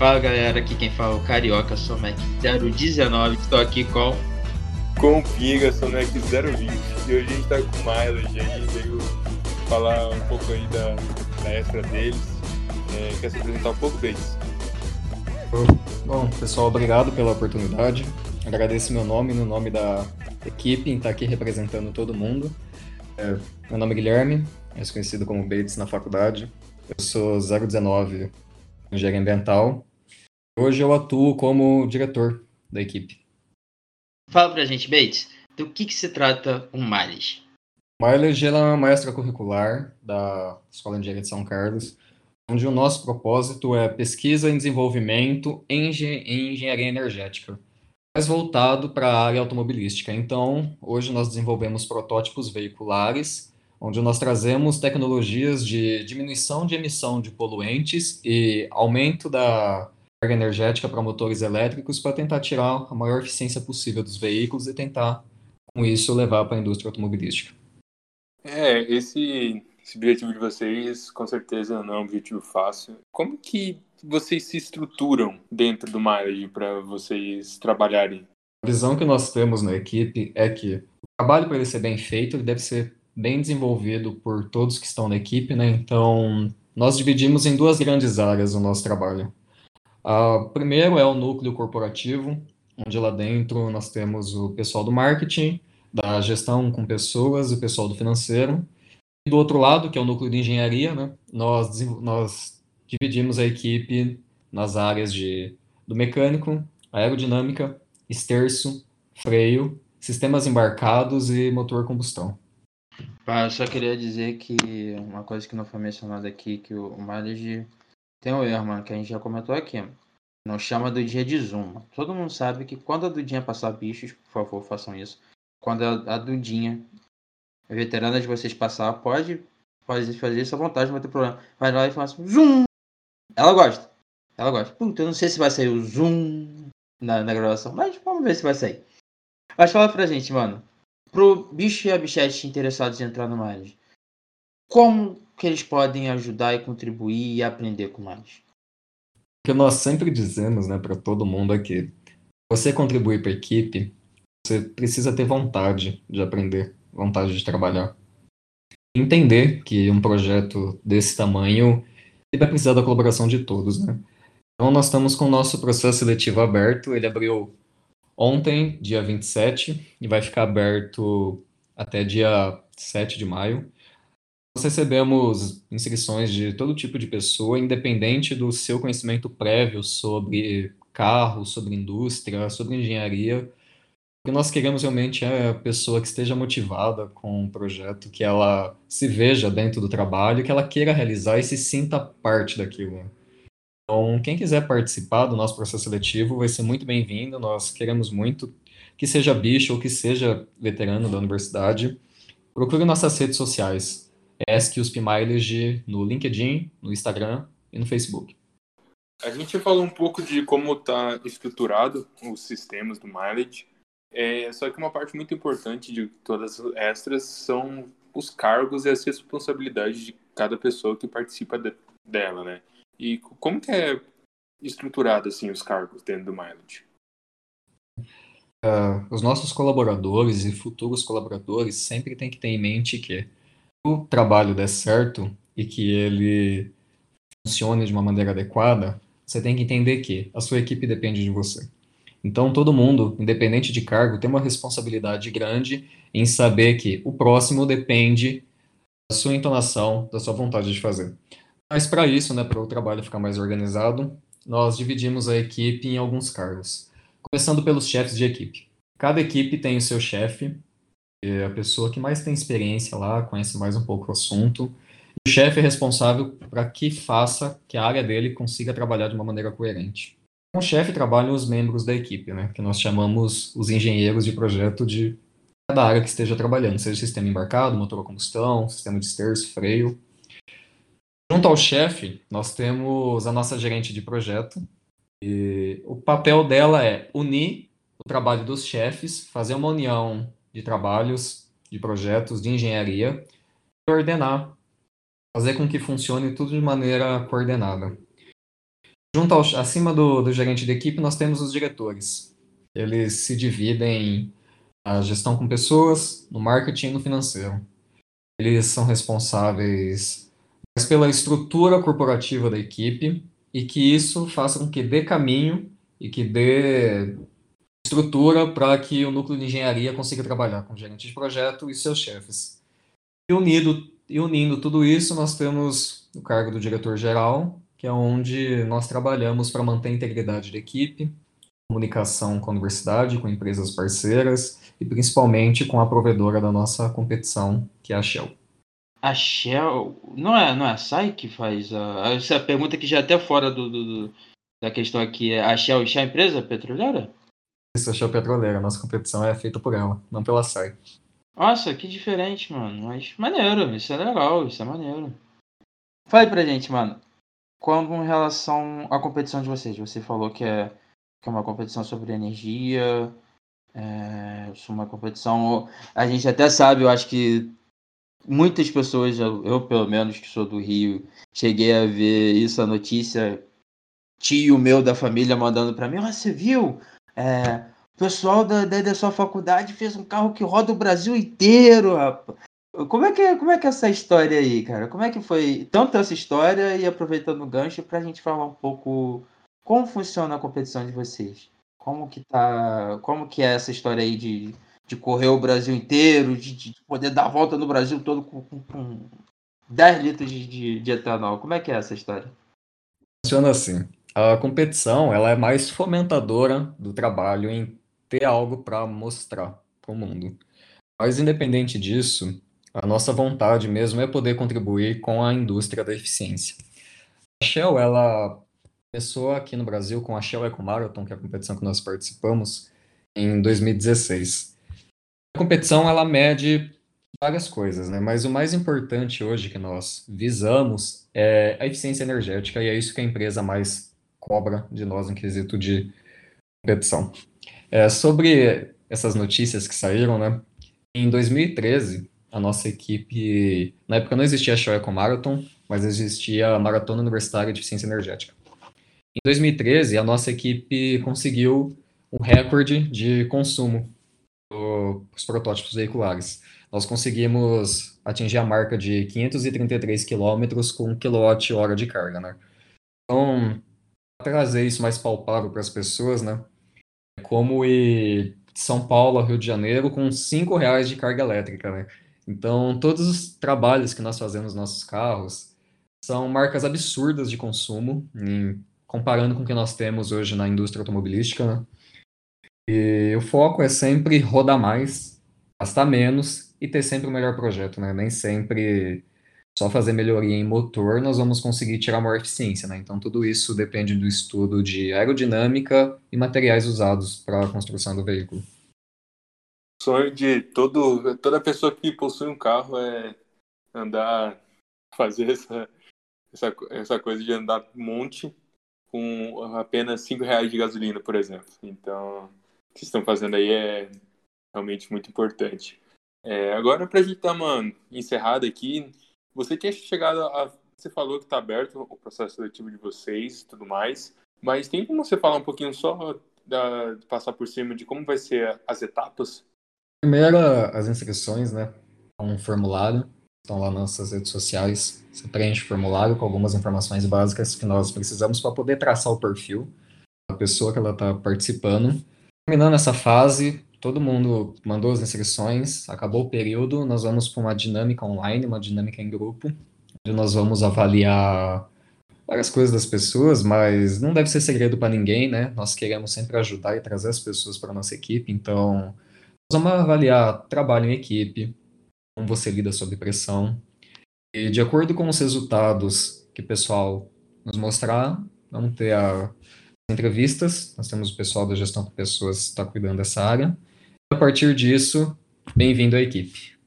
Fala galera, aqui quem fala é o Carioca, sou Mac 019, estou aqui com. Com o Pinga, sou Mac 020 e hoje a gente tá com o Miles aí, veio falar um pouco aí da, da extra deles. É, quer se apresentar um pouco, Bates? Bom, pessoal, obrigado pela oportunidade. Agradeço meu nome no nome da equipe em estar aqui representando todo mundo. É, meu nome é Guilherme, mais conhecido como Bates na faculdade. Eu sou 019 engenharia ambiental Hoje eu atuo como diretor da equipe. Fala pra gente, Bates, do que, que se trata o Mileage? Mileage é uma extracurricular da Escola de Engenharia de São Carlos, onde o nosso propósito é pesquisa e desenvolvimento em engenharia energética, mais voltado para a área automobilística. Então, hoje nós desenvolvemos protótipos veiculares, onde nós trazemos tecnologias de diminuição de emissão de poluentes e aumento da carga energética para motores elétricos para tentar tirar a maior eficiência possível dos veículos e tentar, com isso, levar para a indústria automobilística. É, esse, esse objetivo de vocês, com certeza, não é um objetivo fácil. Como que vocês se estruturam dentro do Mileage para vocês trabalharem? A visão que nós temos na equipe é que o trabalho, para ele ser bem feito, ele deve ser bem desenvolvido por todos que estão na equipe, né? Então, nós dividimos em duas grandes áreas o nosso trabalho. Uh, primeiro é o núcleo corporativo, onde lá dentro nós temos o pessoal do marketing, da gestão com pessoas, o pessoal do financeiro. E do outro lado, que é o núcleo de engenharia, né, nós, nós dividimos a equipe nas áreas de, do mecânico, aerodinâmica, esterço, freio, sistemas embarcados e motor combustão. eu só queria dizer que uma coisa que não foi mencionada aqui, que o mileage tem um erro, mano, que a gente já comentou aqui. Não chama do dia de Zoom. Todo mundo sabe que quando a Dudinha passar bichos, por favor, façam isso. Quando a, a Dudinha, a veterana de vocês passar, pode, pode fazer isso à vontade, não vai ter problema. Vai lá e faz assim, Zoom! Ela gosta. Ela gosta. Puta, eu não sei se vai sair o Zoom na, na gravação, mas vamos ver se vai sair. Mas fala pra gente, mano. Pro bicho e a bichete interessados em entrar no Miles, como que eles podem ajudar e contribuir e aprender com mais? O que nós sempre dizemos né, para todo mundo é que você contribuir para a equipe, você precisa ter vontade de aprender, vontade de trabalhar. Entender que um projeto desse tamanho vai precisar da colaboração de todos. Né? Então, nós estamos com o nosso processo seletivo aberto. Ele abriu ontem, dia 27, e vai ficar aberto até dia 7 de maio. Nós recebemos inscrições de todo tipo de pessoa, independente do seu conhecimento prévio sobre carro, sobre indústria, sobre engenharia. O que nós queremos realmente é a pessoa que esteja motivada com o um projeto, que ela se veja dentro do trabalho, que ela queira realizar e se sinta parte daquilo. Então, quem quiser participar do nosso processo seletivo vai ser muito bem-vindo. Nós queremos muito que seja bicho ou que seja veterano da universidade. Procure nossas redes sociais. ESC Mileage no LinkedIn, no Instagram e no Facebook. A gente falou um pouco de como está estruturado os sistemas do Mileage, é, só que uma parte muito importante de todas as extras são os cargos e as responsabilidades de cada pessoa que participa de, dela, né? E como que é estruturado assim os cargos dentro do Mileage? Uh, os nossos colaboradores e futuros colaboradores sempre têm que ter em mente que o trabalho der certo e que ele funcione de uma maneira adequada, você tem que entender que a sua equipe depende de você. Então, todo mundo, independente de cargo, tem uma responsabilidade grande em saber que o próximo depende da sua entonação, da sua vontade de fazer. Mas, para isso, né, para o trabalho ficar mais organizado, nós dividimos a equipe em alguns cargos, começando pelos chefes de equipe. Cada equipe tem o seu chefe, é a pessoa que mais tem experiência lá, conhece mais um pouco o assunto. O chefe é responsável para que faça que a área dele consiga trabalhar de uma maneira coerente. Com o chefe trabalham os membros da equipe, né, que nós chamamos os engenheiros de projeto de cada área que esteja trabalhando, seja sistema embarcado, motor a combustão, sistema de esterço, freio. Junto ao chefe, nós temos a nossa gerente de projeto, e o papel dela é unir o trabalho dos chefes, fazer uma união de trabalhos, de projetos, de engenharia, e ordenar, fazer com que funcione tudo de maneira coordenada. Junto ao, acima do, do gerente de equipe, nós temos os diretores. Eles se dividem a gestão com pessoas, no marketing e no financeiro. Eles são responsáveis pela estrutura corporativa da equipe e que isso faça com que dê caminho e que dê estrutura para que o núcleo de engenharia consiga trabalhar com o gerente de projeto e seus chefes. E, unido, e unindo tudo isso, nós temos o cargo do diretor-geral, que é onde nós trabalhamos para manter a integridade da equipe, comunicação com a universidade, com empresas parceiras e principalmente com a provedora da nossa competição, que é a Shell. A Shell, não é, não é a SAI que faz a. Essa pergunta que já é até fora do, do, do da questão aqui é a Shell, Shell é a empresa petroleira? Isso, a Shell Petroleira. Nossa competição é feita por ela, não pela SAI. Nossa, que diferente, mano. Mas maneiro, isso é legal, isso é maneiro. Fale pra gente, mano. Com relação à competição de vocês, você falou que é, que é uma competição sobre energia, é uma competição. A gente até sabe, eu acho que muitas pessoas, eu pelo menos que sou do Rio, cheguei a ver isso, a notícia, tio meu da família mandando para mim, ah, você viu? É, o pessoal da, da, da, sua faculdade fez um carro que roda o Brasil inteiro, rapaz. Como é, que, como é que é essa história aí, cara? Como é que foi tanto essa história e aproveitando o gancho pra gente falar um pouco como funciona a competição de vocês? Como que tá, como que é essa história aí de, de correr o Brasil inteiro, de, de poder dar a volta no Brasil todo com, com, com 10 litros de, de, de etanol? Como é que é essa história? Funciona assim. A competição ela é mais fomentadora do trabalho em ter algo para mostrar para o mundo. Mas independente disso, a nossa vontade mesmo é poder contribuir com a indústria da eficiência. A Shell, ela começou aqui no Brasil com a Shell Eco Marathon, que é a competição que nós participamos, em 2016. A competição, ela mede várias coisas, né? Mas o mais importante hoje que nós visamos é a eficiência energética, e é isso que a empresa mais cobra de nós em quesito de competição. É, sobre essas notícias que saíram, né? Em 2013, a nossa equipe. Na época não existia a Show Eco Marathon, mas existia a Maratona Universitária de Eficiência Energética. Em 2013, a nossa equipe conseguiu um recorde de consumo dos protótipos veiculares. Nós conseguimos atingir a marca de 533 quilômetros com quilowatt-hora de carga, né? Então, trazer isso mais palpável para as pessoas, né? Como ir de São Paulo ao Rio de Janeiro com 5 reais de carga elétrica, né? Então, todos os trabalhos que nós fazemos nos nossos carros são marcas absurdas de consumo, em, comparando com o que nós temos hoje na indústria automobilística. Né? E o foco é sempre rodar mais, gastar menos e ter sempre o melhor projeto, né? Nem sempre só fazer melhoria em motor nós vamos conseguir tirar maior eficiência, né? Então tudo isso depende do estudo de aerodinâmica e materiais usados para a construção do veículo sonho de todo, toda pessoa que possui um carro é andar, fazer essa, essa, essa coisa de andar monte com apenas 5 reais de gasolina, por exemplo. Então, o que estão fazendo aí é realmente muito importante. É, agora, para a gente dar uma encerrada aqui, você tinha chegado a. Você falou que está aberto o processo seletivo de vocês e tudo mais, mas tem como você falar um pouquinho só, da, passar por cima de como vai ser as etapas Primeiro, as inscrições, né? Um formulário, estão lá nas nossas redes sociais. Você preenche o formulário com algumas informações básicas que nós precisamos para poder traçar o perfil da pessoa que ela está participando. Terminando essa fase, todo mundo mandou as inscrições, acabou o período, nós vamos para uma dinâmica online, uma dinâmica em grupo, onde nós vamos avaliar várias coisas das pessoas, mas não deve ser segredo para ninguém, né? Nós queremos sempre ajudar e trazer as pessoas para nossa equipe, então vamos avaliar trabalho em equipe, como você lida sob pressão, e de acordo com os resultados que o pessoal nos mostrar, vamos ter a, entrevistas, nós temos o pessoal da gestão com pessoas que está cuidando dessa área, a partir disso, bem-vindo à equipe.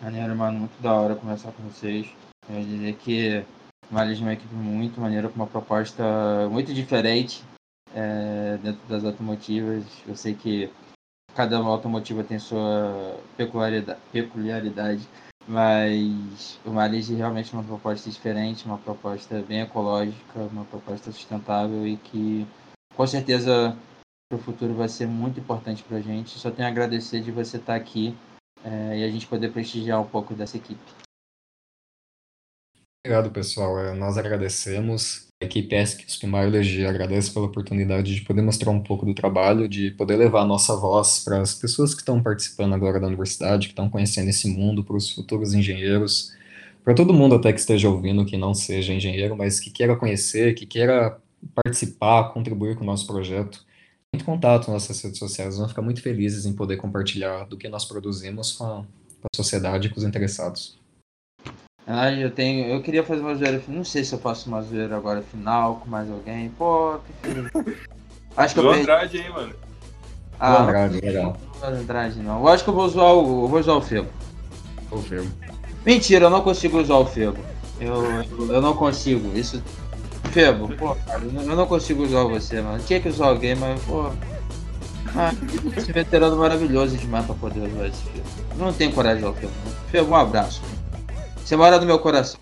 Maneiro, mano, muito da hora conversar com vocês. Eu dizer que Miles é uma equipe muito maneira, com uma proposta muito diferente é, dentro das automotivas. Eu sei que cada automotiva tem sua peculiaridade, peculiaridade Mas o Malise realmente é uma proposta diferente, uma proposta bem ecológica, uma proposta sustentável e que com certeza para o futuro vai ser muito importante para a gente. Só tenho a agradecer de você estar aqui é, e a gente poder prestigiar um pouco dessa equipe. Obrigado, pessoal. É, nós agradecemos. A equipe ESC Mileage agradece pela oportunidade de poder mostrar um pouco do trabalho, de poder levar a nossa voz para as pessoas que estão participando agora da universidade, que estão conhecendo esse mundo, para os futuros engenheiros, para todo mundo até que esteja ouvindo, que não seja engenheiro, mas que queira conhecer, que queira participar, contribuir com o nosso projeto. Muito contato nas nossas redes sociais, vamos ficar muito felizes em poder compartilhar do que nós produzimos com a, com a sociedade e com os interessados. Ah, eu tenho. Eu queria fazer uma zoeira. Não sei se eu faço uma zoeira agora final com mais alguém. Pô, que Acho que eu. Perdi... Andrade aí, mano. Ah, Andrade, legal. Não Andrade não. Eu acho que eu vou zoar o. Eu vou zoar o Febo. O Febo. Mentira, eu não consigo usar o Febo. Eu, eu não consigo. Isso. Febo, pô, cara, eu não consigo usar você, mano. Tinha que usar alguém, mas, pô. Ah, esse veterano maravilhoso demais pra poder usar esse Febo. Não tenho coragem de usar o Febo. Febo, um abraço. Você mora no meu coração.